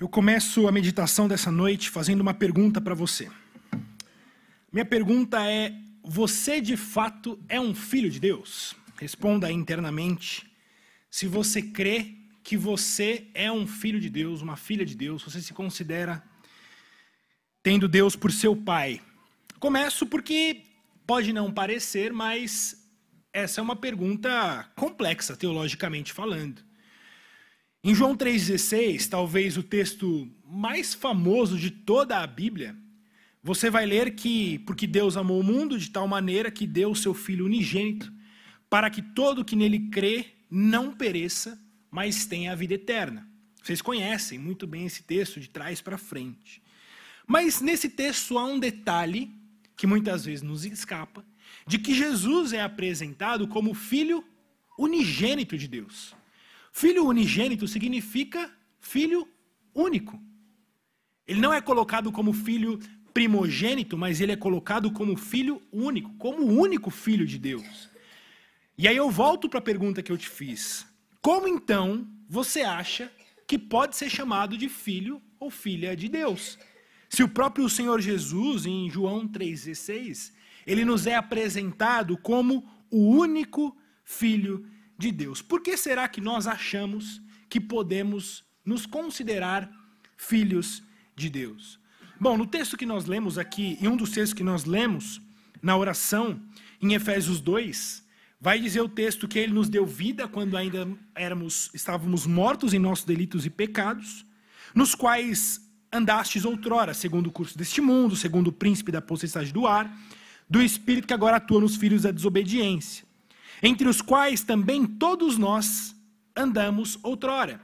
Eu começo a meditação dessa noite fazendo uma pergunta para você. Minha pergunta é: você de fato é um filho de Deus? Responda internamente. Se você crê que você é um filho de Deus, uma filha de Deus, você se considera tendo Deus por seu pai. Começo porque pode não parecer, mas essa é uma pergunta complexa teologicamente falando. Em João 3,16, talvez o texto mais famoso de toda a Bíblia, você vai ler que, porque Deus amou o mundo de tal maneira que deu o seu Filho unigênito, para que todo que nele crê não pereça, mas tenha a vida eterna. Vocês conhecem muito bem esse texto de trás para frente. Mas nesse texto há um detalhe que muitas vezes nos escapa, de que Jesus é apresentado como filho unigênito de Deus. Filho unigênito significa filho único. Ele não é colocado como filho primogênito, mas ele é colocado como filho único, como o único filho de Deus. E aí eu volto para a pergunta que eu te fiz. Como então você acha que pode ser chamado de filho ou filha de Deus? Se o próprio Senhor Jesus, em João 3,16, ele nos é apresentado como o único filho de Deus. Por que será que nós achamos que podemos nos considerar filhos de Deus? Bom, no texto que nós lemos aqui, em um dos textos que nós lemos na oração, em Efésios 2, vai dizer o texto que ele nos deu vida quando ainda éramos, estávamos mortos em nossos delitos e pecados, nos quais andastes outrora, segundo o curso deste mundo, segundo o príncipe da potestade do ar, do espírito que agora atua nos filhos da desobediência entre os quais também todos nós andamos outrora,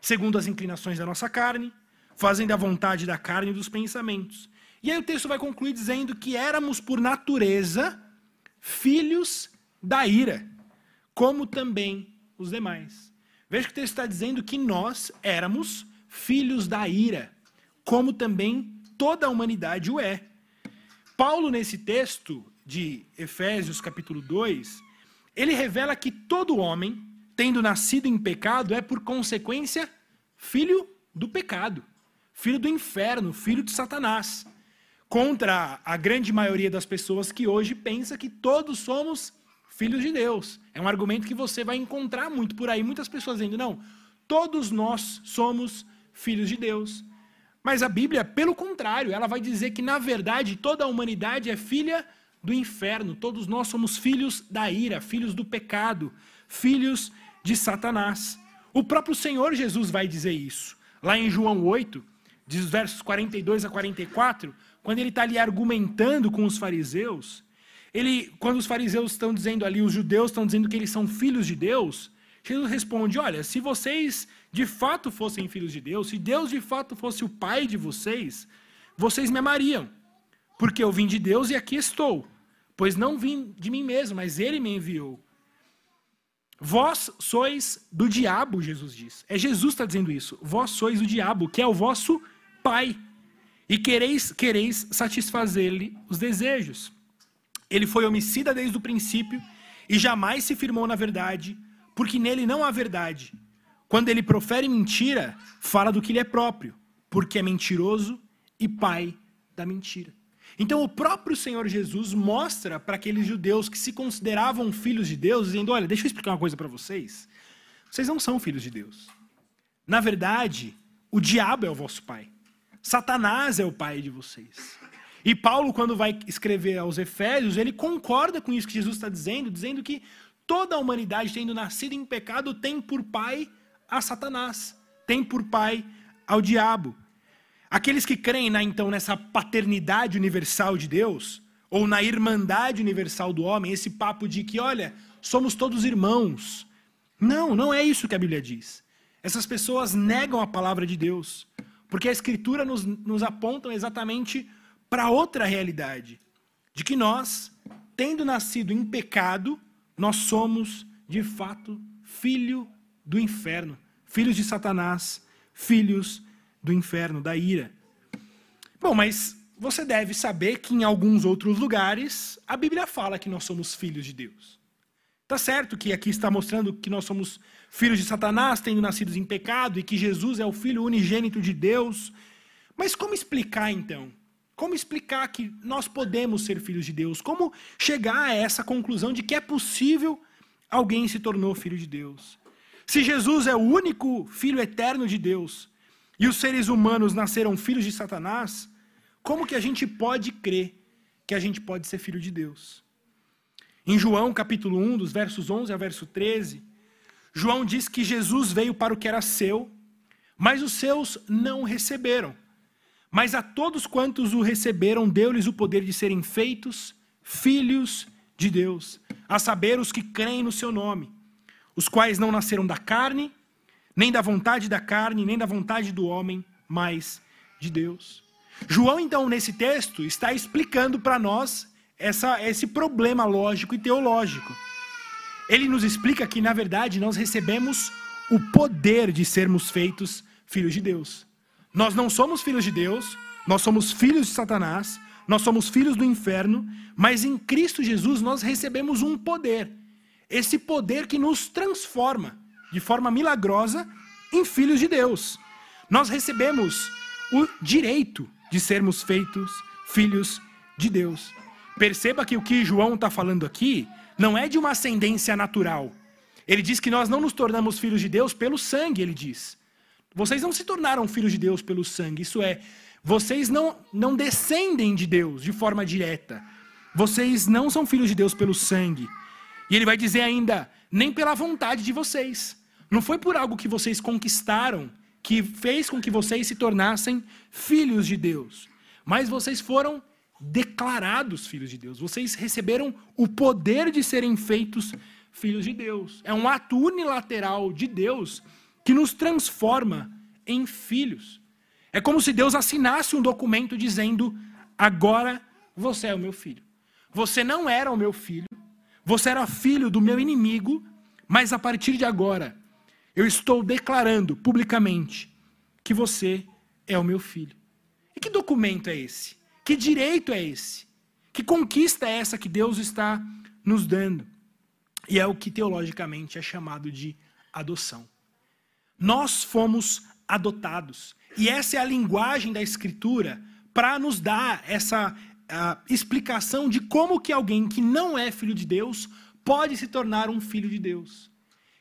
segundo as inclinações da nossa carne, fazendo a vontade da carne e dos pensamentos. E aí o texto vai concluir dizendo que éramos por natureza filhos da ira, como também os demais. Veja que o texto está dizendo que nós éramos filhos da ira, como também toda a humanidade o é. Paulo, nesse texto de Efésios, capítulo 2, ele revela que todo homem, tendo nascido em pecado, é por consequência filho do pecado, filho do inferno, filho de Satanás. Contra a grande maioria das pessoas que hoje pensa que todos somos filhos de Deus. É um argumento que você vai encontrar muito por aí, muitas pessoas dizendo, não, todos nós somos filhos de Deus. Mas a Bíblia, pelo contrário, ela vai dizer que, na verdade, toda a humanidade é filha do inferno. Todos nós somos filhos da ira, filhos do pecado, filhos de Satanás. O próprio Senhor Jesus vai dizer isso. Lá em João 8, diz versos 42 a 44, quando ele está ali argumentando com os fariseus, ele, quando os fariseus estão dizendo ali, os judeus estão dizendo que eles são filhos de Deus, Jesus responde: Olha, se vocês de fato fossem filhos de Deus, se Deus de fato fosse o pai de vocês, vocês me amariam, porque eu vim de Deus e aqui estou. Pois não vim de mim mesmo, mas ele me enviou. Vós sois do diabo, Jesus diz. É Jesus que está dizendo isso. Vós sois o diabo, que é o vosso pai. E quereis, quereis satisfazer-lhe os desejos. Ele foi homicida desde o princípio e jamais se firmou na verdade, porque nele não há verdade. Quando ele profere mentira, fala do que lhe é próprio, porque é mentiroso e pai da mentira. Então, o próprio Senhor Jesus mostra para aqueles judeus que se consideravam filhos de Deus, dizendo: Olha, deixa eu explicar uma coisa para vocês. Vocês não são filhos de Deus. Na verdade, o diabo é o vosso pai. Satanás é o pai de vocês. E Paulo, quando vai escrever aos Efésios, ele concorda com isso que Jesus está dizendo, dizendo que toda a humanidade, tendo nascido em pecado, tem por pai a Satanás, tem por pai ao diabo. Aqueles que creem na, então nessa paternidade universal de Deus, ou na irmandade universal do homem, esse papo de que, olha, somos todos irmãos. Não, não é isso que a Bíblia diz. Essas pessoas negam a palavra de Deus, porque a Escritura nos, nos aponta exatamente para outra realidade, de que nós, tendo nascido em pecado, nós somos, de fato, filho do inferno, filhos de Satanás, filhos do inferno, da ira. Bom, mas você deve saber que em alguns outros lugares a Bíblia fala que nós somos filhos de Deus. Tá certo que aqui está mostrando que nós somos filhos de Satanás, tendo nascidos em pecado, e que Jesus é o Filho unigênito de Deus. Mas como explicar então? Como explicar que nós podemos ser filhos de Deus? Como chegar a essa conclusão de que é possível alguém se tornou filho de Deus? Se Jesus é o único filho eterno de Deus e os seres humanos nasceram filhos de Satanás, como que a gente pode crer que a gente pode ser filho de Deus? Em João capítulo 1, dos versos 11 a verso 13, João diz que Jesus veio para o que era seu, mas os seus não receberam. Mas a todos quantos o receberam, deu-lhes o poder de serem feitos filhos de Deus, a saber, os que creem no seu nome, os quais não nasceram da carne, nem da vontade da carne, nem da vontade do homem, mas de Deus. João, então, nesse texto, está explicando para nós essa, esse problema lógico e teológico ele nos explica que, na verdade, nós recebemos o poder de sermos feitos filhos de Deus. Nós não somos filhos de Deus, nós somos filhos de Satanás, nós somos filhos do inferno, mas em Cristo Jesus nós recebemos um poder. Esse poder que nos transforma de forma milagrosa em filhos de Deus. Nós recebemos o direito de sermos feitos filhos de Deus. Perceba que o que João está falando aqui não é de uma ascendência natural. Ele diz que nós não nos tornamos filhos de Deus pelo sangue, ele diz. Vocês não se tornaram filhos de Deus pelo sangue, isso é, vocês não, não descendem de Deus de forma direta. Vocês não são filhos de Deus pelo sangue. E ele vai dizer ainda, nem pela vontade de vocês. Não foi por algo que vocês conquistaram que fez com que vocês se tornassem filhos de Deus. Mas vocês foram declarados filhos de Deus. Vocês receberam o poder de serem feitos filhos de Deus. É um ato unilateral de Deus que nos transforma em filhos. É como se Deus assinasse um documento dizendo: agora você é o meu filho. Você não era o meu filho, você era filho do meu inimigo, mas a partir de agora eu estou declarando publicamente que você é o meu filho. E que documento é esse? Que direito é esse? Que conquista é essa que Deus está nos dando? E é o que teologicamente é chamado de adoção. Nós fomos adotados. E essa é a linguagem da Escritura para nos dar essa explicação de como que alguém que não é filho de Deus pode se tornar um filho de Deus.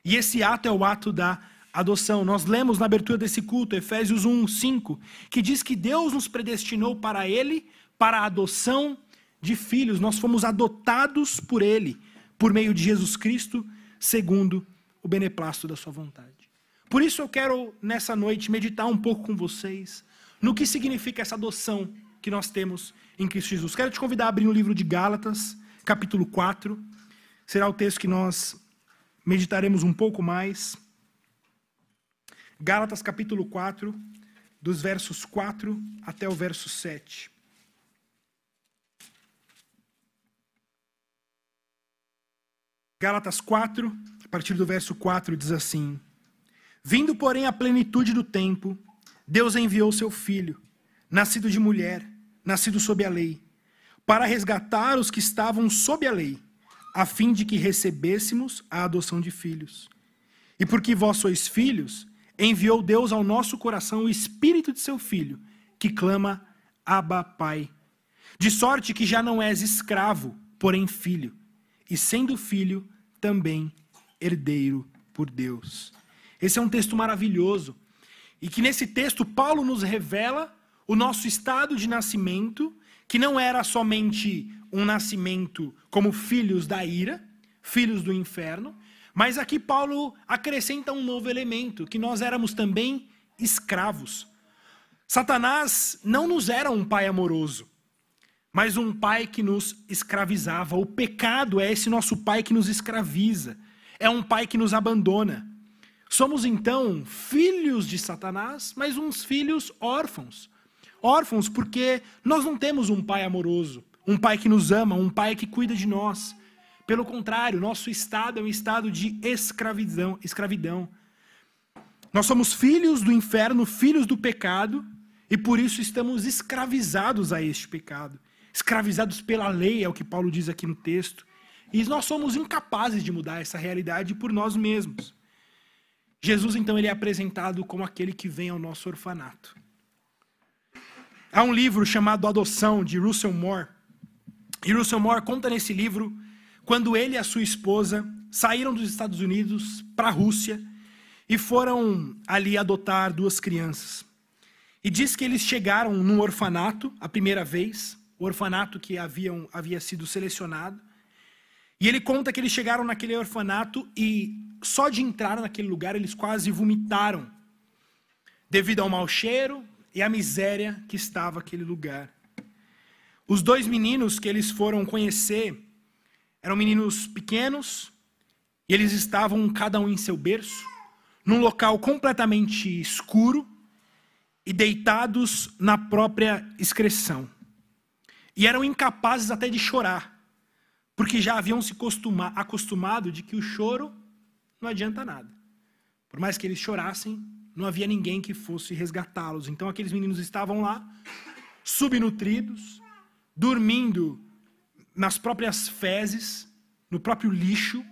E esse ato é o ato da adoção. Nós lemos na abertura desse culto, Efésios 1, 5, que diz que Deus nos predestinou para Ele, para a adoção de filhos. Nós fomos adotados por Ele, por meio de Jesus Cristo, segundo o beneplácito da Sua vontade. Por isso eu quero, nessa noite, meditar um pouco com vocês no que significa essa adoção que nós temos em Cristo Jesus. Quero te convidar a abrir o livro de Gálatas, capítulo 4. Será o texto que nós meditaremos um pouco mais. Gálatas capítulo 4, dos versos 4 até o verso 7. Gálatas 4, a partir do verso 4, diz assim: Vindo, porém, a plenitude do tempo, Deus enviou seu filho, nascido de mulher, nascido sob a lei, para resgatar os que estavam sob a lei, a fim de que recebêssemos a adoção de filhos. E porque vós sois filhos, enviou Deus ao nosso coração o espírito de seu filho, que clama: Abba, Pai. De sorte que já não és escravo, porém filho, e sendo filho, também herdeiro por Deus. Esse é um texto maravilhoso. E que nesse texto Paulo nos revela o nosso estado de nascimento, que não era somente um nascimento como filhos da ira, filhos do inferno, mas aqui Paulo acrescenta um novo elemento, que nós éramos também escravos. Satanás não nos era um pai amoroso, mas um pai que nos escravizava. O pecado é esse nosso pai que nos escraviza, é um pai que nos abandona. Somos então filhos de Satanás, mas uns filhos órfãos. Órfãos porque nós não temos um pai amoroso, um pai que nos ama, um pai que cuida de nós. Pelo contrário, nosso estado é um estado de escravidão, escravidão. Nós somos filhos do inferno, filhos do pecado, e por isso estamos escravizados a este pecado. Escravizados pela lei, é o que Paulo diz aqui no texto. E nós somos incapazes de mudar essa realidade por nós mesmos. Jesus então ele é apresentado como aquele que vem ao nosso orfanato. Há um livro chamado Adoção de Russell Moore. E Russell Moore conta nesse livro quando ele e a sua esposa saíram dos Estados Unidos para a Rússia e foram ali adotar duas crianças. E diz que eles chegaram num orfanato a primeira vez, o orfanato que haviam, havia sido selecionado. E ele conta que eles chegaram naquele orfanato e só de entrar naquele lugar eles quase vomitaram, devido ao mau cheiro e à miséria que estava aquele lugar. Os dois meninos que eles foram conhecer eram meninos pequenos, e eles estavam cada um em seu berço, num local completamente escuro e deitados na própria excreção. E eram incapazes até de chorar, porque já haviam se acostumado de que o choro não adianta nada. Por mais que eles chorassem, não havia ninguém que fosse resgatá-los. Então aqueles meninos estavam lá, subnutridos, dormindo nas próprias fezes, no próprio lixo,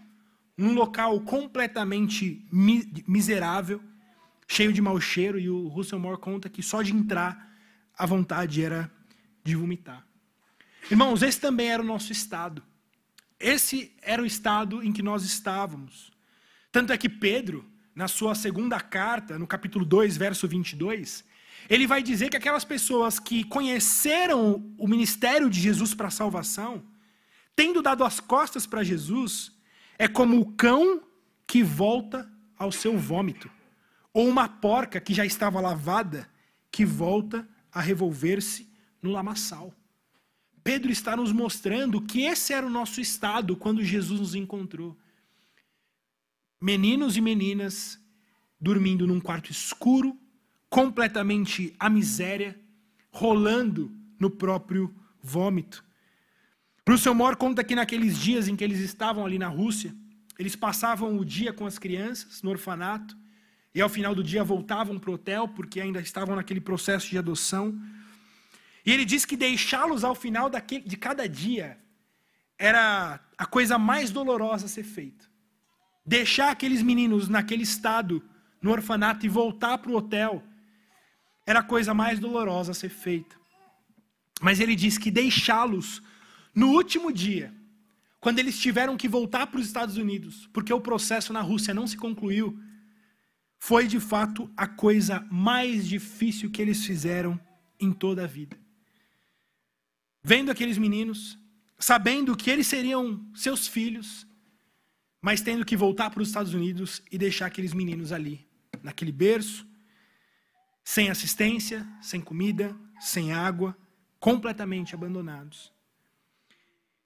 num local completamente mi miserável, cheio de mau cheiro, e o Russell Moore conta que só de entrar a vontade era de vomitar. Irmãos, esse também era o nosso estado. Esse era o estado em que nós estávamos. Tanto é que Pedro, na sua segunda carta, no capítulo 2, verso 22, ele vai dizer que aquelas pessoas que conheceram o ministério de Jesus para a salvação, tendo dado as costas para Jesus, é como o cão que volta ao seu vômito, ou uma porca que já estava lavada, que volta a revolver-se no lamaçal. Pedro está nos mostrando que esse era o nosso estado quando Jesus nos encontrou. Meninos e meninas dormindo num quarto escuro, completamente à miséria, rolando no próprio vômito. Russell Moore conta que naqueles dias em que eles estavam ali na Rússia, eles passavam o dia com as crianças no orfanato e ao final do dia voltavam para o hotel porque ainda estavam naquele processo de adoção. E ele diz que deixá-los ao final daquele, de cada dia era a coisa mais dolorosa a ser feita. Deixar aqueles meninos naquele estado, no orfanato, e voltar para o hotel, era a coisa mais dolorosa a ser feita. Mas ele diz que deixá-los no último dia, quando eles tiveram que voltar para os Estados Unidos, porque o processo na Rússia não se concluiu, foi de fato a coisa mais difícil que eles fizeram em toda a vida. Vendo aqueles meninos, sabendo que eles seriam seus filhos, mas tendo que voltar para os Estados Unidos e deixar aqueles meninos ali, naquele berço, sem assistência, sem comida, sem água, completamente abandonados.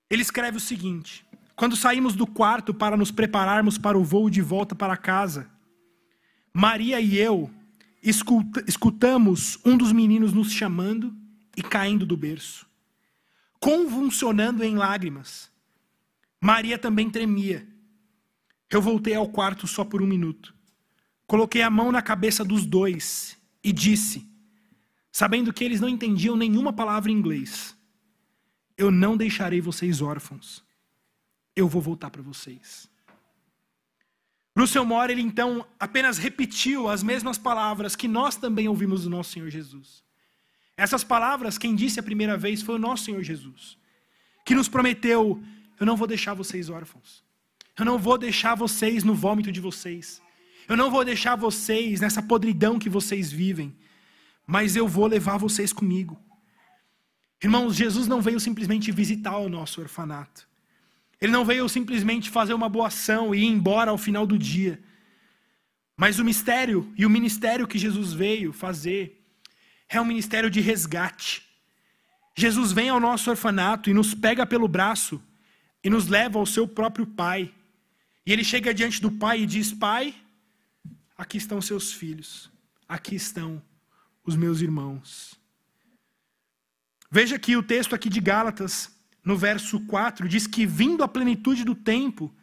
Ele escreve o seguinte: Quando saímos do quarto para nos prepararmos para o voo de volta para casa, Maria e eu escutamos um dos meninos nos chamando e caindo do berço, convulsionando em lágrimas. Maria também tremia eu voltei ao quarto só por um minuto. Coloquei a mão na cabeça dos dois e disse, sabendo que eles não entendiam nenhuma palavra em inglês: Eu não deixarei vocês órfãos. Eu vou voltar para vocês. Russell Moore, ele então apenas repetiu as mesmas palavras que nós também ouvimos do nosso Senhor Jesus. Essas palavras, quem disse a primeira vez foi o nosso Senhor Jesus, que nos prometeu: Eu não vou deixar vocês órfãos. Eu não vou deixar vocês no vômito de vocês. Eu não vou deixar vocês nessa podridão que vocês vivem. Mas eu vou levar vocês comigo. Irmãos, Jesus não veio simplesmente visitar o nosso orfanato. Ele não veio simplesmente fazer uma boa ação e ir embora ao final do dia. Mas o mistério e o ministério que Jesus veio fazer é um ministério de resgate. Jesus vem ao nosso orfanato e nos pega pelo braço e nos leva ao seu próprio Pai. E ele chega diante do pai e diz: Pai, aqui estão seus filhos, aqui estão os meus irmãos. Veja que o texto aqui de Gálatas, no verso 4, diz que vindo a plenitude do tempo,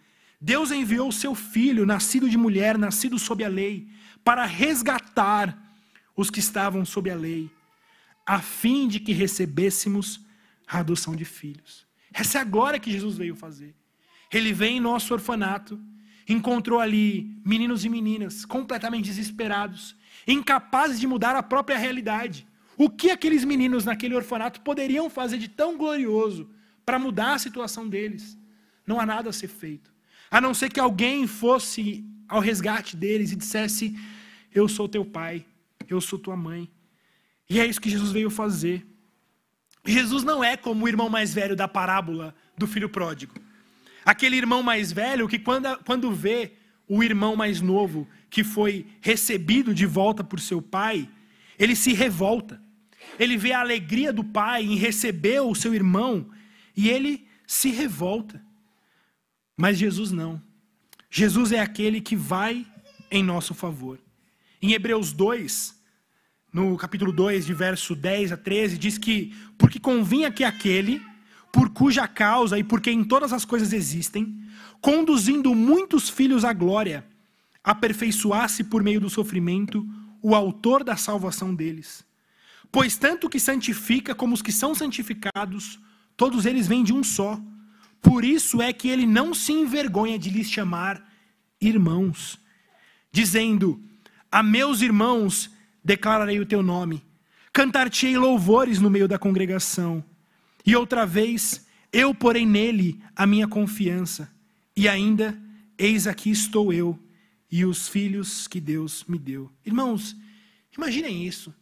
Deus enviou o seu filho, nascido de mulher, nascido sob a lei, para resgatar os que estavam sob a lei, a fim de que recebêssemos a adoção de filhos. Essa é a glória que Jesus veio fazer. Ele vem em nosso orfanato encontrou ali meninos e meninas completamente desesperados, incapazes de mudar a própria realidade. O que aqueles meninos naquele orfanato poderiam fazer de tão glorioso para mudar a situação deles? Não há nada a ser feito. A não ser que alguém fosse ao resgate deles e dissesse: Eu sou teu pai, eu sou tua mãe. E é isso que Jesus veio fazer. Jesus não é como o irmão mais velho da parábola do filho pródigo. Aquele irmão mais velho que, quando, quando vê o irmão mais novo que foi recebido de volta por seu pai, ele se revolta. Ele vê a alegria do pai em receber o seu irmão e ele se revolta. Mas Jesus não. Jesus é aquele que vai em nosso favor. Em Hebreus 2, no capítulo 2, de verso 10 a 13, diz que porque convinha que aquele por cuja causa e por quem todas as coisas existem, conduzindo muitos filhos à glória, aperfeiçoasse por meio do sofrimento o autor da salvação deles. Pois tanto que santifica como os que são santificados, todos eles vêm de um só. Por isso é que ele não se envergonha de lhes chamar irmãos, dizendo: A meus irmãos declararei o teu nome, cantar-te-ei louvores no meio da congregação. E outra vez, eu porei nele a minha confiança, e ainda, eis aqui estou eu e os filhos que Deus me deu. Irmãos, imaginem isso.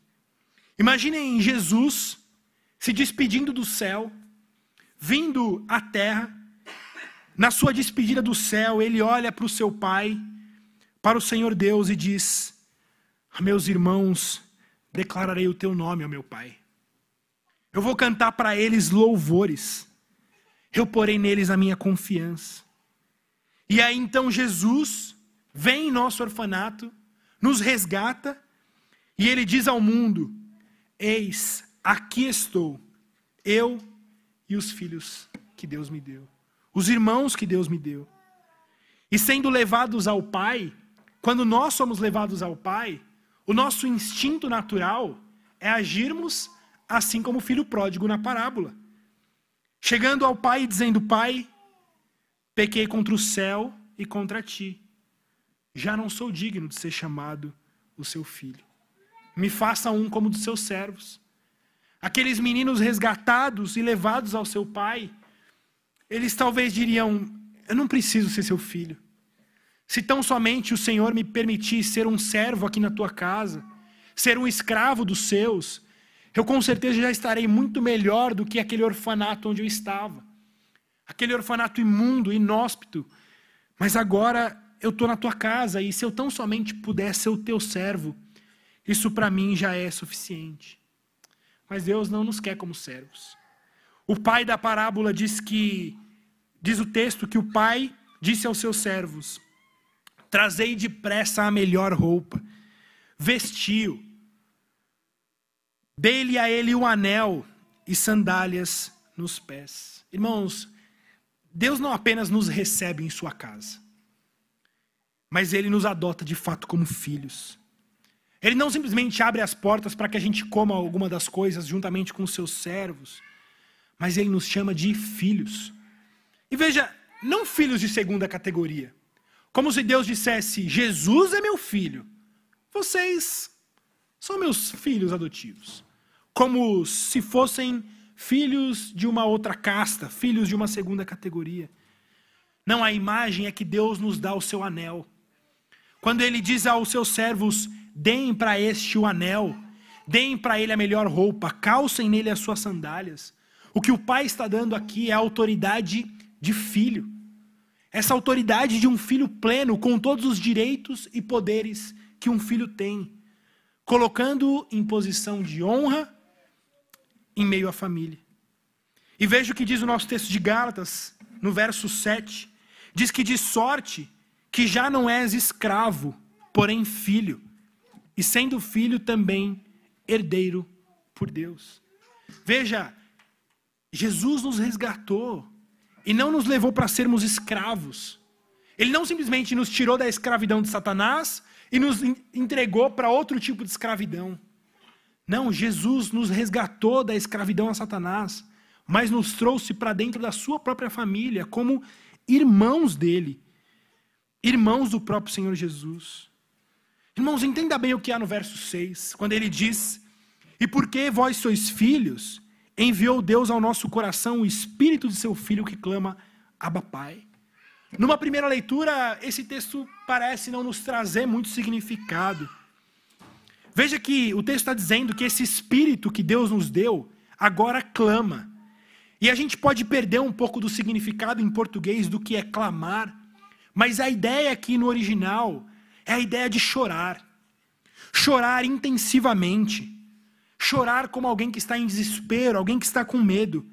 Imaginem Jesus se despedindo do céu, vindo à terra. Na sua despedida do céu, ele olha para o seu pai, para o Senhor Deus e diz: Meus irmãos, declararei o teu nome, ó meu pai. Eu vou cantar para eles louvores. Eu porei neles a minha confiança. E aí então Jesus vem em nosso orfanato, nos resgata, e ele diz ao mundo: Eis, aqui estou, eu e os filhos que Deus me deu, os irmãos que Deus me deu. E sendo levados ao Pai, quando nós somos levados ao Pai, o nosso instinto natural é agirmos assim como o filho pródigo na parábola. Chegando ao pai e dizendo: Pai, pequei contra o céu e contra ti. Já não sou digno de ser chamado o seu filho. Me faça um como dos seus servos. Aqueles meninos resgatados e levados ao seu pai, eles talvez diriam: Eu não preciso ser seu filho. Se tão somente o Senhor me permitir ser um servo aqui na tua casa, ser um escravo dos seus, eu com certeza já estarei muito melhor do que aquele orfanato onde eu estava. Aquele orfanato imundo, inóspito. Mas agora eu estou na tua casa e se eu tão somente puder ser o teu servo, isso para mim já é suficiente. Mas Deus não nos quer como servos. O pai da parábola diz que, diz o texto, que o pai disse aos seus servos: Trazei depressa a melhor roupa, vestiu, Dê-lhe a ele o anel e sandálias nos pés. Irmãos, Deus não apenas nos recebe em sua casa, mas ele nos adota de fato como filhos. Ele não simplesmente abre as portas para que a gente coma alguma das coisas juntamente com os seus servos, mas ele nos chama de filhos. E veja, não filhos de segunda categoria. Como se Deus dissesse: Jesus é meu filho, vocês são meus filhos adotivos como se fossem filhos de uma outra casta, filhos de uma segunda categoria. Não, a imagem é que Deus nos dá o seu anel. Quando ele diz aos seus servos: deem para este o anel, deem para ele a melhor roupa, calcem nele as suas sandálias. O que o pai está dando aqui é a autoridade de filho. Essa autoridade de um filho pleno, com todos os direitos e poderes que um filho tem, colocando-o em posição de honra em meio à família. E veja o que diz o nosso texto de Gálatas, no verso 7. Diz que de sorte que já não és escravo, porém filho, e sendo filho também herdeiro por Deus. Veja, Jesus nos resgatou e não nos levou para sermos escravos. Ele não simplesmente nos tirou da escravidão de Satanás e nos entregou para outro tipo de escravidão. Não, Jesus nos resgatou da escravidão a Satanás, mas nos trouxe para dentro da sua própria família, como irmãos dele. irmãos do próprio Senhor Jesus. Irmãos, entenda bem o que há no verso 6, quando ele diz: E porque vós sois filhos, enviou Deus ao nosso coração o espírito de seu filho que clama, Abba Pai. Numa primeira leitura, esse texto parece não nos trazer muito significado. Veja que o texto está dizendo que esse espírito que Deus nos deu agora clama. E a gente pode perder um pouco do significado em português do que é clamar, mas a ideia aqui no original é a ideia de chorar. Chorar intensivamente. Chorar como alguém que está em desespero, alguém que está com medo.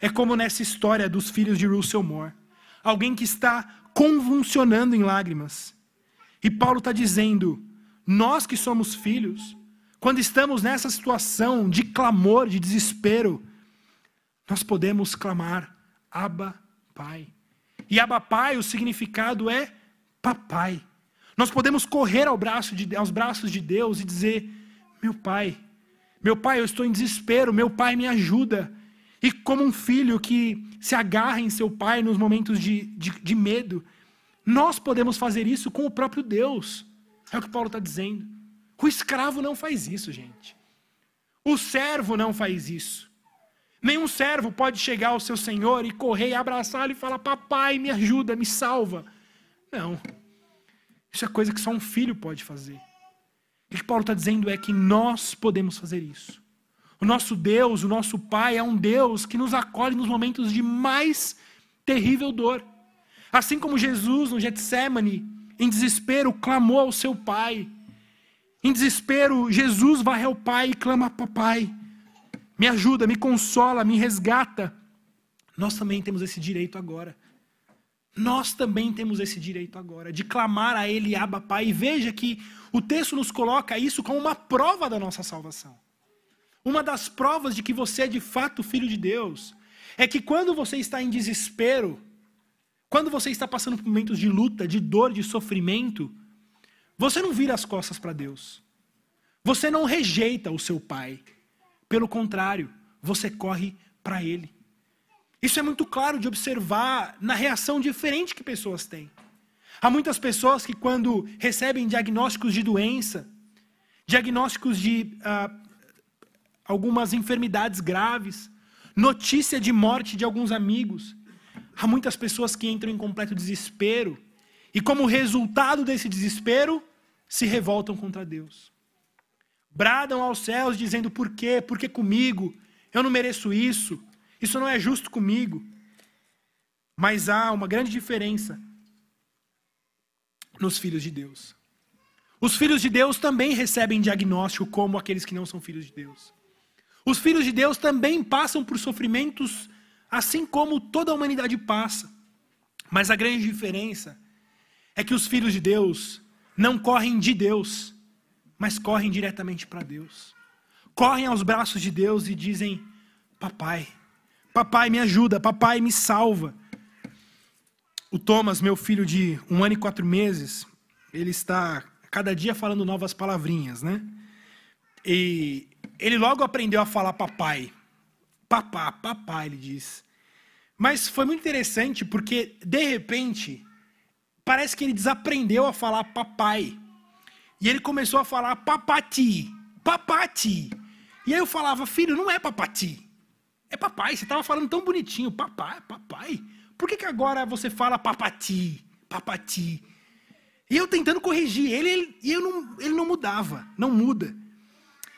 É como nessa história dos filhos de Russell Moore. Alguém que está convulsionando em lágrimas. E Paulo está dizendo: nós que somos filhos, quando estamos nessa situação de clamor, de desespero, nós podemos clamar: Abba, Pai. E Abba, Pai, o significado é papai. Nós podemos correr ao braço de, aos braços de Deus e dizer: Meu Pai, meu Pai, eu estou em desespero, meu Pai me ajuda. E como um filho que se agarra em seu pai nos momentos de, de, de medo, nós podemos fazer isso com o próprio Deus. É o que Paulo está dizendo. O escravo não faz isso, gente. O servo não faz isso. Nenhum servo pode chegar ao seu senhor e correr e abraçá-lo e falar: Papai, me ajuda, me salva. Não. Isso é coisa que só um filho pode fazer. O que Paulo está dizendo é que nós podemos fazer isso. O nosso Deus, o nosso Pai, é um Deus que nos acolhe nos momentos de mais terrível dor. Assim como Jesus, no Getsemane, em desespero, clamou ao seu Pai. Em desespero, Jesus vai ao Pai e clama: Papai, me ajuda, me consola, me resgata. Nós também temos esse direito agora. Nós também temos esse direito agora de clamar a Ele, Abba Pai. E veja que o texto nos coloca isso como uma prova da nossa salvação. Uma das provas de que você é de fato filho de Deus é que quando você está em desespero, quando você está passando por momentos de luta, de dor, de sofrimento, você não vira as costas para Deus. Você não rejeita o seu pai. Pelo contrário, você corre para ele. Isso é muito claro de observar na reação diferente que pessoas têm. Há muitas pessoas que, quando recebem diagnósticos de doença, diagnósticos de uh, algumas enfermidades graves, notícia de morte de alguns amigos, há muitas pessoas que entram em completo desespero e, como resultado desse desespero, se revoltam contra Deus. Bradam aos céus dizendo: por quê? Por que comigo? Eu não mereço isso. Isso não é justo comigo. Mas há uma grande diferença nos filhos de Deus. Os filhos de Deus também recebem diagnóstico como aqueles que não são filhos de Deus. Os filhos de Deus também passam por sofrimentos assim como toda a humanidade passa. Mas a grande diferença é que os filhos de Deus não correm de Deus, mas correm diretamente para Deus. Correm aos braços de Deus e dizem: Papai, papai me ajuda, papai me salva. O Thomas, meu filho de um ano e quatro meses, ele está cada dia falando novas palavrinhas, né? E ele logo aprendeu a falar papai. Papá, papai, ele diz. Mas foi muito interessante porque, de repente, parece que ele desaprendeu a falar papai. E ele começou a falar papati, papati. E aí eu falava, filho, não é papati. É papai, você estava falando tão bonitinho, papai, papai. Por que, que agora você fala papati, papati? E eu tentando corrigir ele, ele, e eu não, ele não mudava, não muda.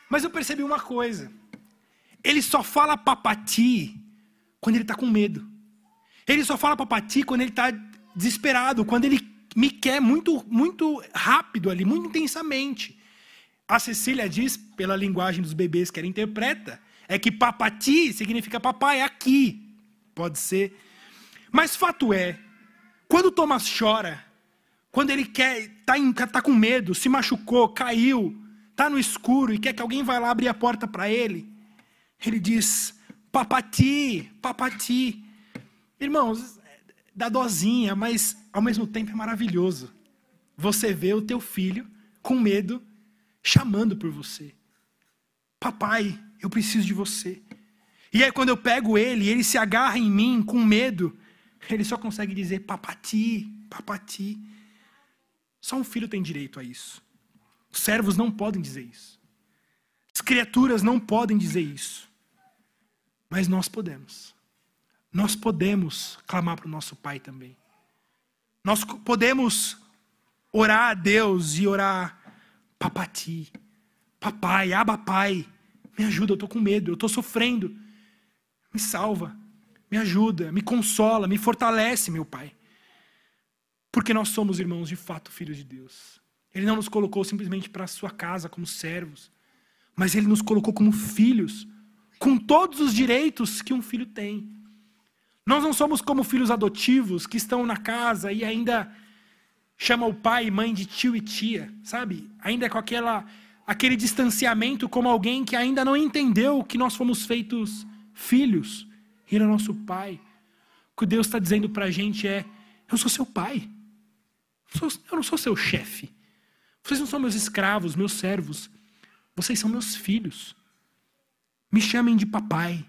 Mas eu percebi uma coisa. Ele só fala papati quando ele está com medo. Ele só fala papati quando ele está desesperado, quando ele me quer muito, muito rápido ali, muito intensamente. A Cecília diz, pela linguagem dos bebês que ela interpreta, é que papati significa papai aqui. Pode ser. Mas fato é, quando Thomas chora, quando ele quer, está tá com medo, se machucou, caiu, está no escuro e quer que alguém vá lá abrir a porta para ele, ele diz: Papati, papati. Irmãos, dá dozinha, mas ao mesmo tempo é maravilhoso. Você vê o teu filho com medo chamando por você. Papai, eu preciso de você. E aí quando eu pego ele, ele se agarra em mim com medo, ele só consegue dizer papati, papati. Só um filho tem direito a isso. Os servos não podem dizer isso. As criaturas não podem dizer isso. Mas nós podemos. Nós podemos clamar para o nosso Pai também. Nós podemos orar a Deus e orar, papati, papai, aba pai, me ajuda, eu estou com medo, eu estou sofrendo, me salva, me ajuda, me consola, me fortalece, meu Pai. Porque nós somos irmãos de fato filhos de Deus. Ele não nos colocou simplesmente para a sua casa como servos, mas ele nos colocou como filhos, com todos os direitos que um filho tem. Nós não somos como filhos adotivos que estão na casa e ainda chama o pai e mãe de tio e tia, sabe? Ainda com aquela aquele distanciamento como alguém que ainda não entendeu que nós fomos feitos filhos. Ele é nosso pai. O que Deus está dizendo para a gente é: eu sou seu pai. Eu não sou seu chefe. Vocês não são meus escravos, meus servos. Vocês são meus filhos. Me chamem de papai.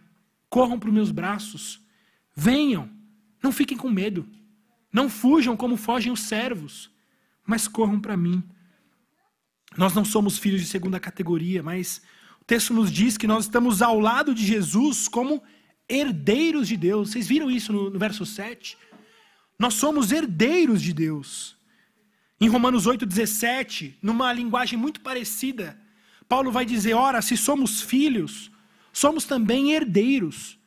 Corram para os meus braços. Venham. Não fiquem com medo. Não fujam como fogem os servos, mas corram para mim. Nós não somos filhos de segunda categoria, mas o texto nos diz que nós estamos ao lado de Jesus como herdeiros de Deus. Vocês viram isso no, no verso 7? Nós somos herdeiros de Deus. Em Romanos 8,17, numa linguagem muito parecida, Paulo vai dizer: ora, se somos filhos, somos também herdeiros.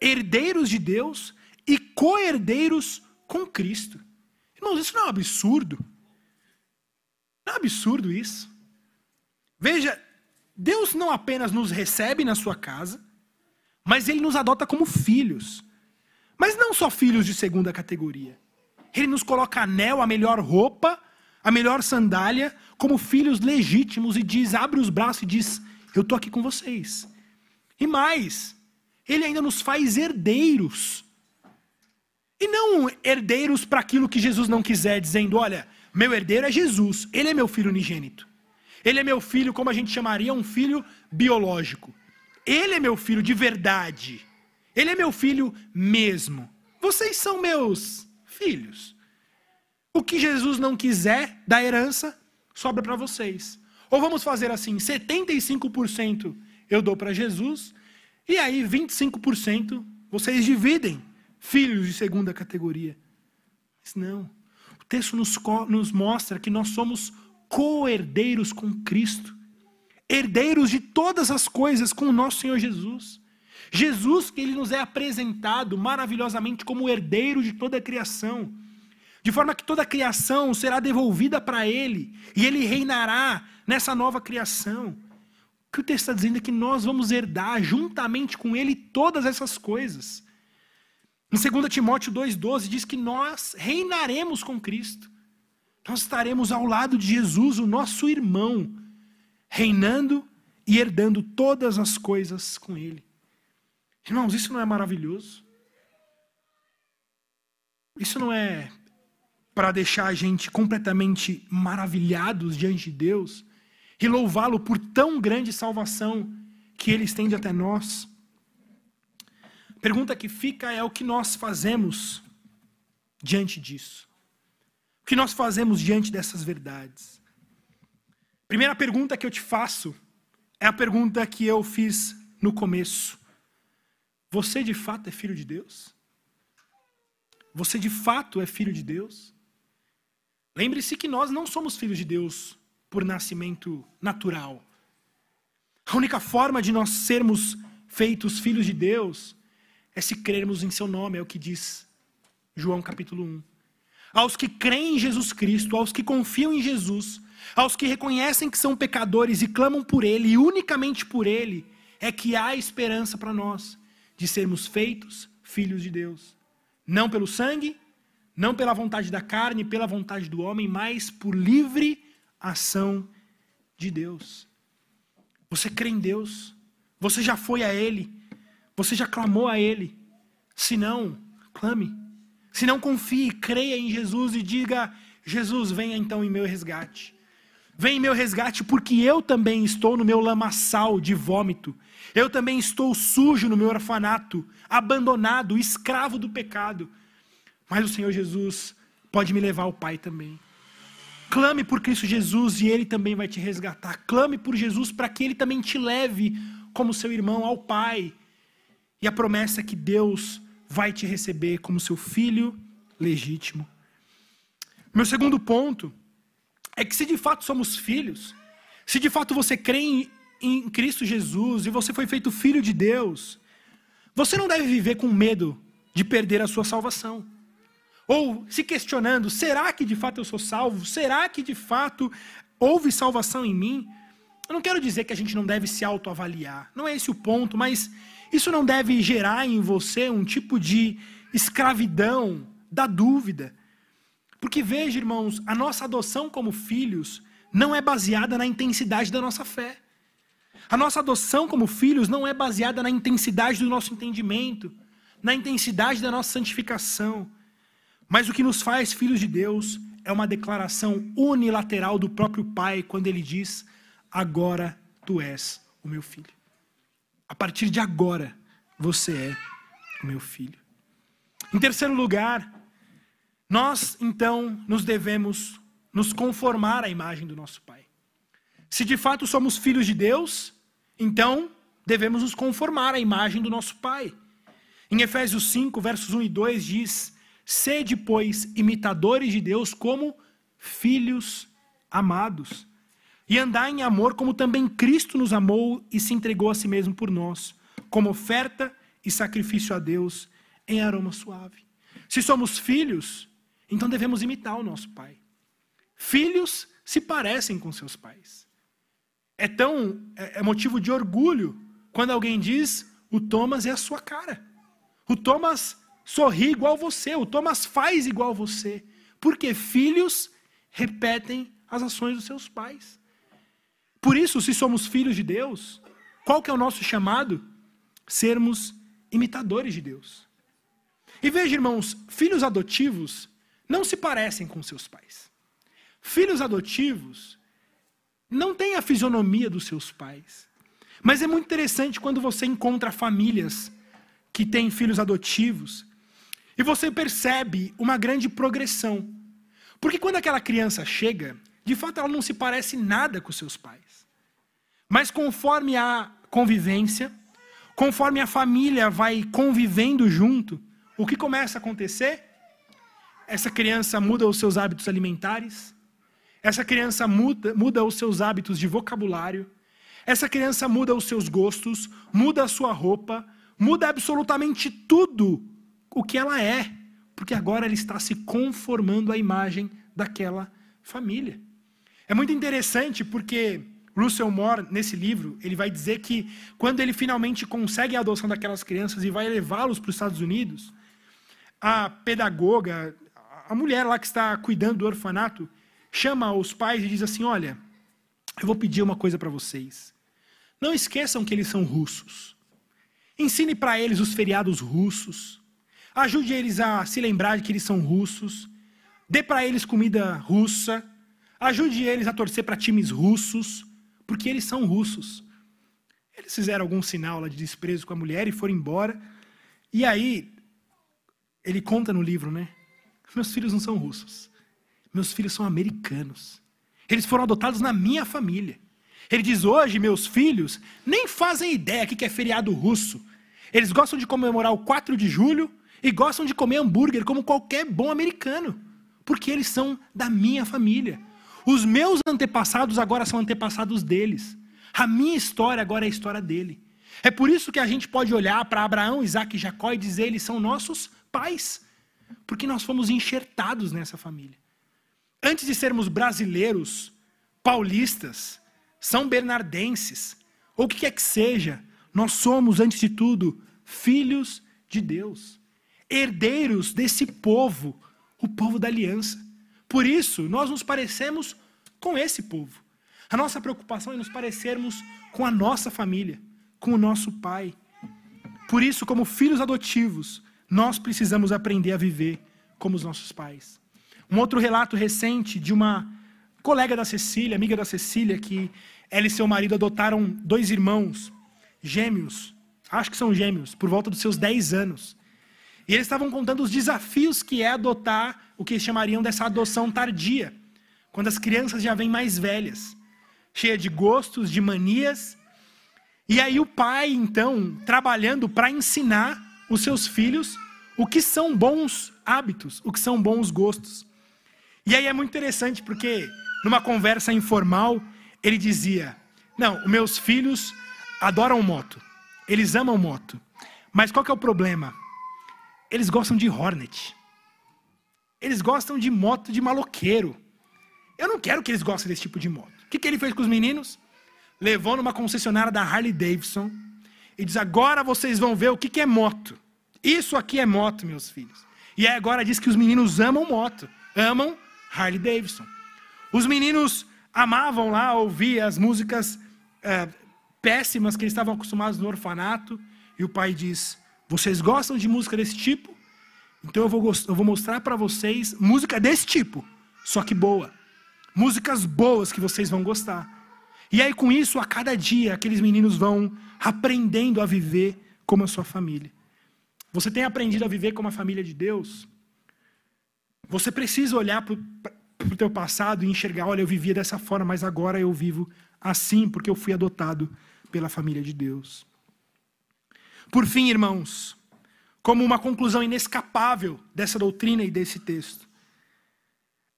Herdeiros de Deus e co-herdeiros com Cristo. Irmãos, isso não é um absurdo? Não é um absurdo isso? Veja, Deus não apenas nos recebe na sua casa, mas Ele nos adota como filhos. Mas não só filhos de segunda categoria. Ele nos coloca anel, a melhor roupa, a melhor sandália, como filhos legítimos e diz, abre os braços e diz: Eu estou aqui com vocês. E mais, Ele ainda nos faz herdeiros. E não herdeiros para aquilo que Jesus não quiser, dizendo: Olha, meu herdeiro é Jesus, ele é meu filho unigênito. Ele é meu filho, como a gente chamaria, um filho biológico. Ele é meu filho de verdade. Ele é meu filho mesmo. Vocês são meus filhos. O que Jesus não quiser da herança, sobra para vocês. Ou vamos fazer assim: 75% eu dou para Jesus, e aí 25% vocês dividem, filhos de segunda categoria. Mas não. O texto nos, nos mostra que nós somos co-herdeiros com Cristo, herdeiros de todas as coisas com o nosso Senhor Jesus. Jesus, que ele nos é apresentado maravilhosamente como herdeiro de toda a criação, de forma que toda a criação será devolvida para ele e ele reinará nessa nova criação. Que o texto está dizendo é que nós vamos herdar juntamente com ele todas essas coisas. Em 2 Timóteo 2,12 diz que nós reinaremos com Cristo. Nós estaremos ao lado de Jesus, o nosso irmão, reinando e herdando todas as coisas com Ele. Irmãos, isso não é maravilhoso? Isso não é para deixar a gente completamente maravilhados diante de Deus e louvá-lo por tão grande salvação que ele estende até nós? Pergunta que fica é o que nós fazemos diante disso? O que nós fazemos diante dessas verdades? Primeira pergunta que eu te faço é a pergunta que eu fiz no começo. Você de fato é filho de Deus? Você de fato é filho de Deus? Lembre-se que nós não somos filhos de Deus por nascimento natural. A única forma de nós sermos feitos filhos de Deus é se crermos em seu nome, é o que diz João capítulo 1. Aos que creem em Jesus Cristo, aos que confiam em Jesus, aos que reconhecem que são pecadores e clamam por Ele, e unicamente por Ele, é que há esperança para nós de sermos feitos filhos de Deus. Não pelo sangue, não pela vontade da carne, pela vontade do homem, mas por livre ação de Deus. Você crê em Deus, você já foi a Ele, você já clamou a Ele. Se não, clame. Se não, confie, creia em Jesus e diga: Jesus, venha então em meu resgate. Vem em meu resgate, porque eu também estou no meu lamaçal de vômito. Eu também estou sujo no meu orfanato, abandonado, escravo do pecado. Mas o Senhor Jesus pode me levar ao Pai também. Clame por Cristo Jesus e Ele também vai te resgatar. Clame por Jesus para que Ele também te leve como seu irmão ao Pai. E a promessa é que Deus vai te receber como seu filho legítimo. Meu segundo ponto é que se de fato somos filhos, se de fato você crê em, em Cristo Jesus e você foi feito filho de Deus, você não deve viver com medo de perder a sua salvação. Ou se questionando: será que de fato eu sou salvo? Será que de fato houve salvação em mim? Eu não quero dizer que a gente não deve se autoavaliar, não é esse o ponto, mas isso não deve gerar em você um tipo de escravidão da dúvida. Porque veja, irmãos, a nossa adoção como filhos não é baseada na intensidade da nossa fé. A nossa adoção como filhos não é baseada na intensidade do nosso entendimento, na intensidade da nossa santificação. Mas o que nos faz filhos de Deus é uma declaração unilateral do próprio Pai quando ele diz: Agora tu és o meu filho. A partir de agora, você é o meu filho. Em terceiro lugar, nós então nos devemos nos conformar à imagem do nosso Pai. Se de fato somos filhos de Deus, então devemos nos conformar à imagem do nosso Pai. Em Efésios 5, versos 1 e 2 diz: Sede, pois, imitadores de Deus como filhos amados, e andai em amor como também Cristo nos amou e se entregou a si mesmo por nós, como oferta e sacrifício a Deus em aroma suave. Se somos filhos, então devemos imitar o nosso pai. Filhos se parecem com seus pais. É tão é, é motivo de orgulho quando alguém diz: "O Thomas é a sua cara". O Thomas sorri igual você, o Thomas faz igual você, porque filhos repetem as ações dos seus pais. Por isso, se somos filhos de Deus, qual que é o nosso chamado? Sermos imitadores de Deus. E veja, irmãos, filhos adotivos não se parecem com seus pais. Filhos adotivos não têm a fisionomia dos seus pais. Mas é muito interessante quando você encontra famílias que têm filhos adotivos e você percebe uma grande progressão. Porque quando aquela criança chega, de fato ela não se parece nada com seus pais. Mas conforme a convivência, conforme a família vai convivendo junto, o que começa a acontecer? Essa criança muda os seus hábitos alimentares, essa criança muda, muda os seus hábitos de vocabulário, essa criança muda os seus gostos, muda a sua roupa, muda absolutamente tudo o que ela é, porque agora ela está se conformando à imagem daquela família. É muito interessante porque Russell Moore, nesse livro, ele vai dizer que quando ele finalmente consegue a adoção daquelas crianças e vai levá-los para os Estados Unidos, a pedagoga, a mulher lá que está cuidando do orfanato, chama os pais e diz assim: Olha, eu vou pedir uma coisa para vocês. Não esqueçam que eles são russos. Ensine para eles os feriados russos. Ajude eles a se lembrar de que eles são russos. Dê para eles comida russa. Ajude eles a torcer para times russos, porque eles são russos. Eles fizeram algum sinal lá de desprezo com a mulher e foram embora. E aí, ele conta no livro, né? Meus filhos não são russos. Meus filhos são americanos. Eles foram adotados na minha família. Ele diz: hoje, meus filhos nem fazem ideia que é feriado russo. Eles gostam de comemorar o 4 de julho e gostam de comer hambúrguer como qualquer bom americano, porque eles são da minha família. Os meus antepassados agora são antepassados deles. A minha história agora é a história dele. É por isso que a gente pode olhar para Abraão, Isaac e Jacó e dizer: eles são nossos pais, porque nós fomos enxertados nessa família. Antes de sermos brasileiros, paulistas, são bernardenses, ou o que quer que seja, nós somos, antes de tudo, filhos de Deus, herdeiros desse povo, o povo da aliança. Por isso, nós nos parecemos com esse povo. A nossa preocupação é nos parecermos com a nossa família, com o nosso pai. Por isso, como filhos adotivos, nós precisamos aprender a viver como os nossos pais. Um outro relato recente de uma colega da Cecília, amiga da Cecília, que ela e seu marido adotaram dois irmãos gêmeos, acho que são gêmeos, por volta dos seus 10 anos. E eles estavam contando os desafios que é adotar o que eles chamariam dessa adoção tardia. quando as crianças já vêm mais velhas, cheias de gostos, de manias. E aí o pai, então, trabalhando para ensinar os seus filhos o que são bons hábitos, o que são bons gostos. E aí é muito interessante porque numa conversa informal, ele dizia: "Não, meus filhos adoram moto. Eles amam moto. Mas qual que é o problema? Eles gostam de Hornet. Eles gostam de moto de maloqueiro. Eu não quero que eles gostem desse tipo de moto. O que, que ele fez com os meninos? Levou numa concessionária da Harley Davidson e diz: agora vocês vão ver o que, que é moto. Isso aqui é moto, meus filhos. E agora diz que os meninos amam moto, amam Harley Davidson. Os meninos amavam lá ouvir as músicas é, péssimas que eles estavam acostumados no orfanato. E o pai diz: Vocês gostam de música desse tipo? Então eu vou, eu vou mostrar para vocês música desse tipo, só que boa. Músicas boas que vocês vão gostar. E aí, com isso, a cada dia, aqueles meninos vão aprendendo a viver como a sua família. Você tem aprendido a viver como a família de Deus? Você precisa olhar para o teu passado e enxergar, olha, eu vivia dessa forma, mas agora eu vivo assim, porque eu fui adotado pela família de Deus. Por fim, irmãos, como uma conclusão inescapável dessa doutrina e desse texto,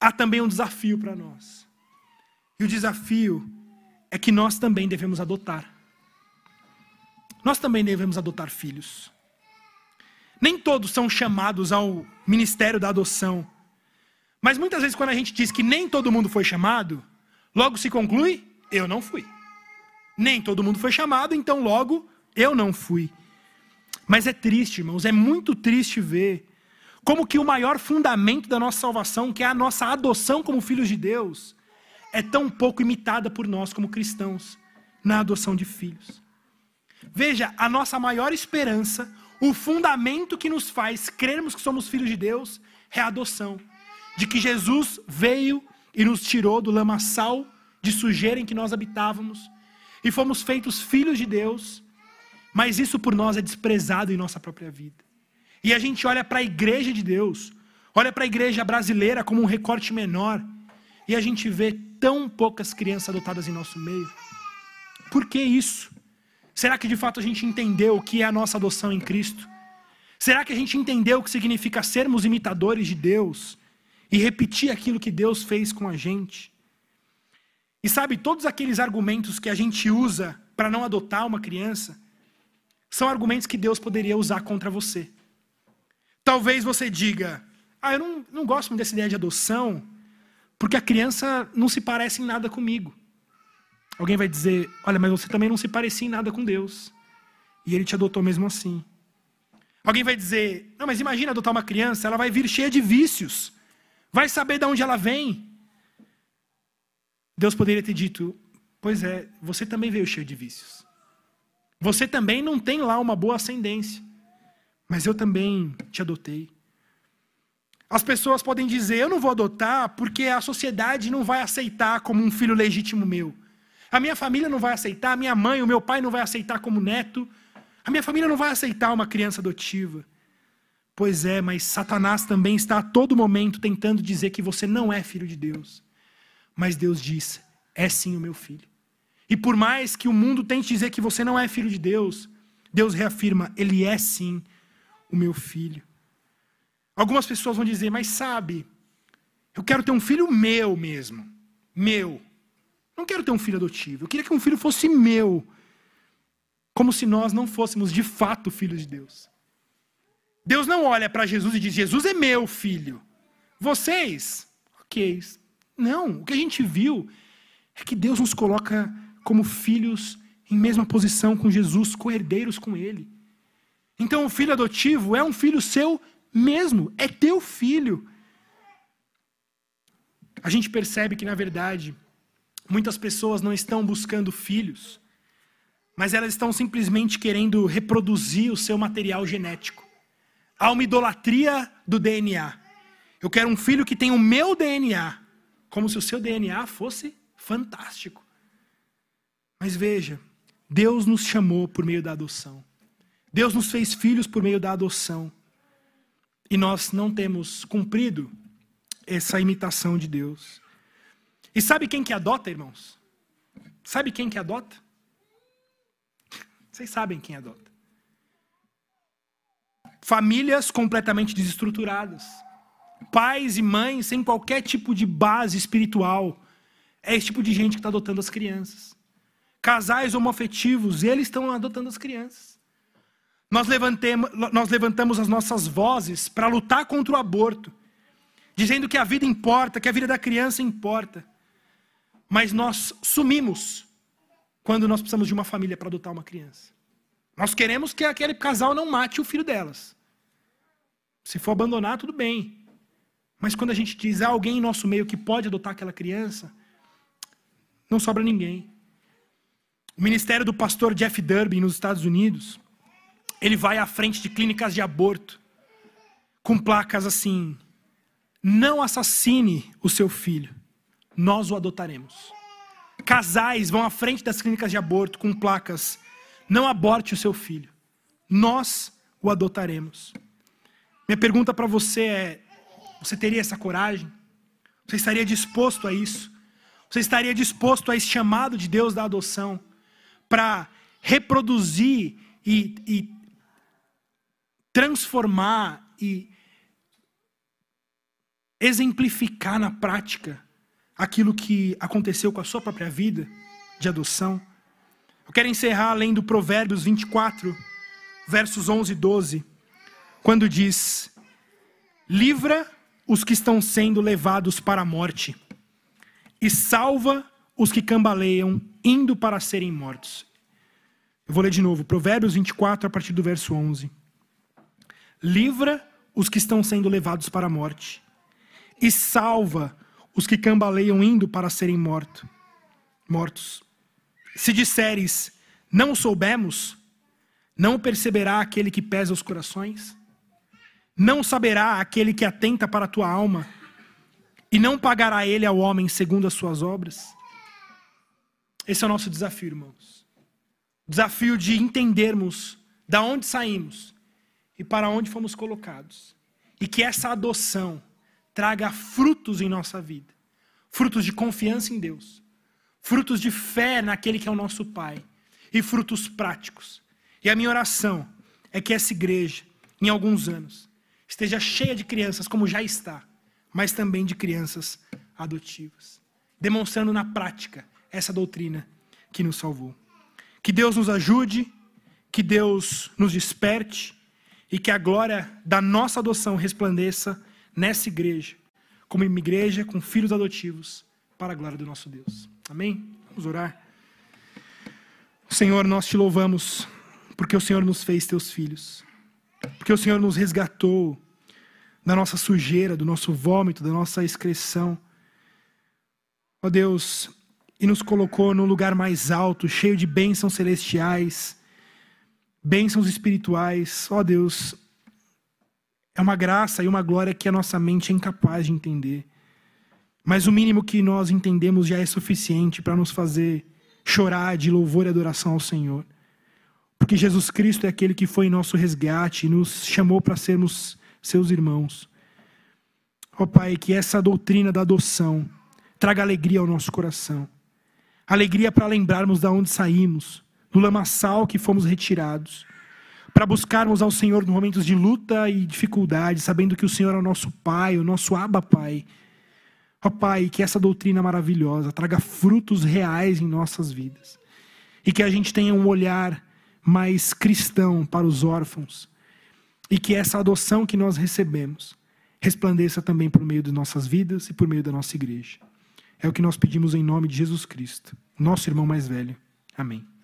há também um desafio para nós. E o desafio é que nós também devemos adotar. Nós também devemos adotar filhos. Nem todos são chamados ao ministério da adoção. Mas muitas vezes, quando a gente diz que nem todo mundo foi chamado, logo se conclui: eu não fui. Nem todo mundo foi chamado, então logo eu não fui. Mas é triste, irmãos, é muito triste ver como que o maior fundamento da nossa salvação, que é a nossa adoção como filhos de Deus, é tão pouco imitada por nós como cristãos na adoção de filhos. Veja, a nossa maior esperança, o fundamento que nos faz crermos que somos filhos de Deus, é a adoção. De que Jesus veio e nos tirou do lamaçal de sujeira em que nós habitávamos e fomos feitos filhos de Deus, mas isso por nós é desprezado em nossa própria vida. E a gente olha para a igreja de Deus, olha para a igreja brasileira como um recorte menor, e a gente vê tão poucas crianças adotadas em nosso meio. Por que isso? Será que de fato a gente entendeu o que é a nossa adoção em Cristo? Será que a gente entendeu o que significa sermos imitadores de Deus e repetir aquilo que Deus fez com a gente? E sabe, todos aqueles argumentos que a gente usa para não adotar uma criança são argumentos que Deus poderia usar contra você. Talvez você diga: Ah, eu não, não gosto muito dessa ideia de adoção, porque a criança não se parece em nada comigo. Alguém vai dizer: Olha, mas você também não se parecia em nada com Deus. E ele te adotou mesmo assim. Alguém vai dizer: Não, mas imagina adotar uma criança, ela vai vir cheia de vícios. Vai saber de onde ela vem. Deus poderia ter dito: Pois é, você também veio cheio de vícios. Você também não tem lá uma boa ascendência. Mas eu também te adotei. As pessoas podem dizer: Eu não vou adotar porque a sociedade não vai aceitar como um filho legítimo meu. A minha família não vai aceitar, a minha mãe, o meu pai não vai aceitar como neto. A minha família não vai aceitar uma criança adotiva. Pois é, mas Satanás também está a todo momento tentando dizer que você não é filho de Deus. Mas Deus diz: É sim o meu filho. E por mais que o mundo tente dizer que você não é filho de Deus, Deus reafirma: Ele é sim o meu filho. Algumas pessoas vão dizer, mas sabe, eu quero ter um filho meu mesmo. Meu. Não quero ter um filho adotivo. Eu queria que um filho fosse meu. Como se nós não fôssemos de fato filhos de Deus. Deus não olha para Jesus e diz: Jesus é meu filho. Vocês, ok. Não, o que a gente viu é que Deus nos coloca como filhos em mesma posição com Jesus, co-herdeiros com Ele. Então o filho adotivo é um filho seu mesmo, é teu filho. A gente percebe que, na verdade, muitas pessoas não estão buscando filhos, mas elas estão simplesmente querendo reproduzir o seu material genético. Há uma idolatria do DNA. Eu quero um filho que tenha o meu DNA, como se o seu DNA fosse fantástico. Mas veja, Deus nos chamou por meio da adoção. Deus nos fez filhos por meio da adoção. E nós não temos cumprido essa imitação de Deus. E sabe quem que adota, irmãos? Sabe quem que adota? Vocês sabem quem adota. Famílias completamente desestruturadas. Pais e mães sem qualquer tipo de base espiritual. É esse tipo de gente que está adotando as crianças. Casais homoafetivos, eles estão adotando as crianças. Nós, nós levantamos as nossas vozes para lutar contra o aborto, dizendo que a vida importa, que a vida da criança importa. Mas nós sumimos quando nós precisamos de uma família para adotar uma criança. Nós queremos que aquele casal não mate o filho delas. Se for abandonar, tudo bem. Mas quando a gente diz há alguém em nosso meio que pode adotar aquela criança, não sobra ninguém. O ministério do pastor Jeff Durbin nos Estados Unidos, ele vai à frente de clínicas de aborto com placas assim: não assassine o seu filho, nós o adotaremos. Casais vão à frente das clínicas de aborto com placas: não aborte o seu filho, nós o adotaremos. Minha pergunta para você é: você teria essa coragem? Você estaria disposto a isso? Você estaria disposto a esse chamado de Deus da adoção para reproduzir e, e transformar e exemplificar na prática aquilo que aconteceu com a sua própria vida de adoção? Eu quero encerrar lendo Provérbios 24, versos 11 e 12, quando diz: Livra os que estão sendo levados para a morte, e salva os que cambaleiam, indo para serem mortos. Eu vou ler de novo, Provérbios 24, a partir do verso 11. Livra os que estão sendo levados para a morte, e salva os que cambaleiam, indo para serem morto, mortos. Se disseres, não soubemos, não perceberá aquele que pesa os corações? Não saberá aquele que atenta para a tua alma, e não pagará ele ao homem segundo as suas obras? Esse é o nosso desafio, irmãos. Desafio de entendermos da onde saímos e para onde fomos colocados. E que essa adoção traga frutos em nossa vida frutos de confiança em Deus, frutos de fé naquele que é o nosso Pai e frutos práticos. E a minha oração é que essa igreja, em alguns anos, esteja cheia de crianças, como já está, mas também de crianças adotivas, demonstrando na prática essa doutrina que nos salvou. Que Deus nos ajude, que Deus nos desperte e que a glória da nossa adoção resplandeça nessa igreja, como uma igreja com filhos adotivos, para a glória do nosso Deus. Amém? Vamos orar. Senhor, nós te louvamos porque o Senhor nos fez teus filhos, porque o Senhor nos resgatou da nossa sujeira, do nosso vômito, da nossa excreção. Ó Deus, e nos colocou num lugar mais alto, cheio de bênçãos celestiais, bênçãos espirituais. Ó Deus, é uma graça e uma glória que a nossa mente é incapaz de entender. Mas o mínimo que nós entendemos já é suficiente para nos fazer chorar de louvor e adoração ao Senhor. Porque Jesus Cristo é aquele que foi nosso resgate e nos chamou para sermos seus irmãos. Ó oh, Pai, que essa doutrina da adoção traga alegria ao nosso coração. Alegria para lembrarmos de onde saímos, do lamaçal que fomos retirados. Para buscarmos ao Senhor nos momentos de luta e dificuldade, sabendo que o Senhor é o nosso Pai, o nosso Abba Pai. Ó Pai, que essa doutrina maravilhosa traga frutos reais em nossas vidas. E que a gente tenha um olhar mais cristão para os órfãos e que essa adoção que nós recebemos resplandeça também por meio de nossas vidas e por meio da nossa igreja. É o que nós pedimos em nome de Jesus Cristo, nosso irmão mais velho. Amém.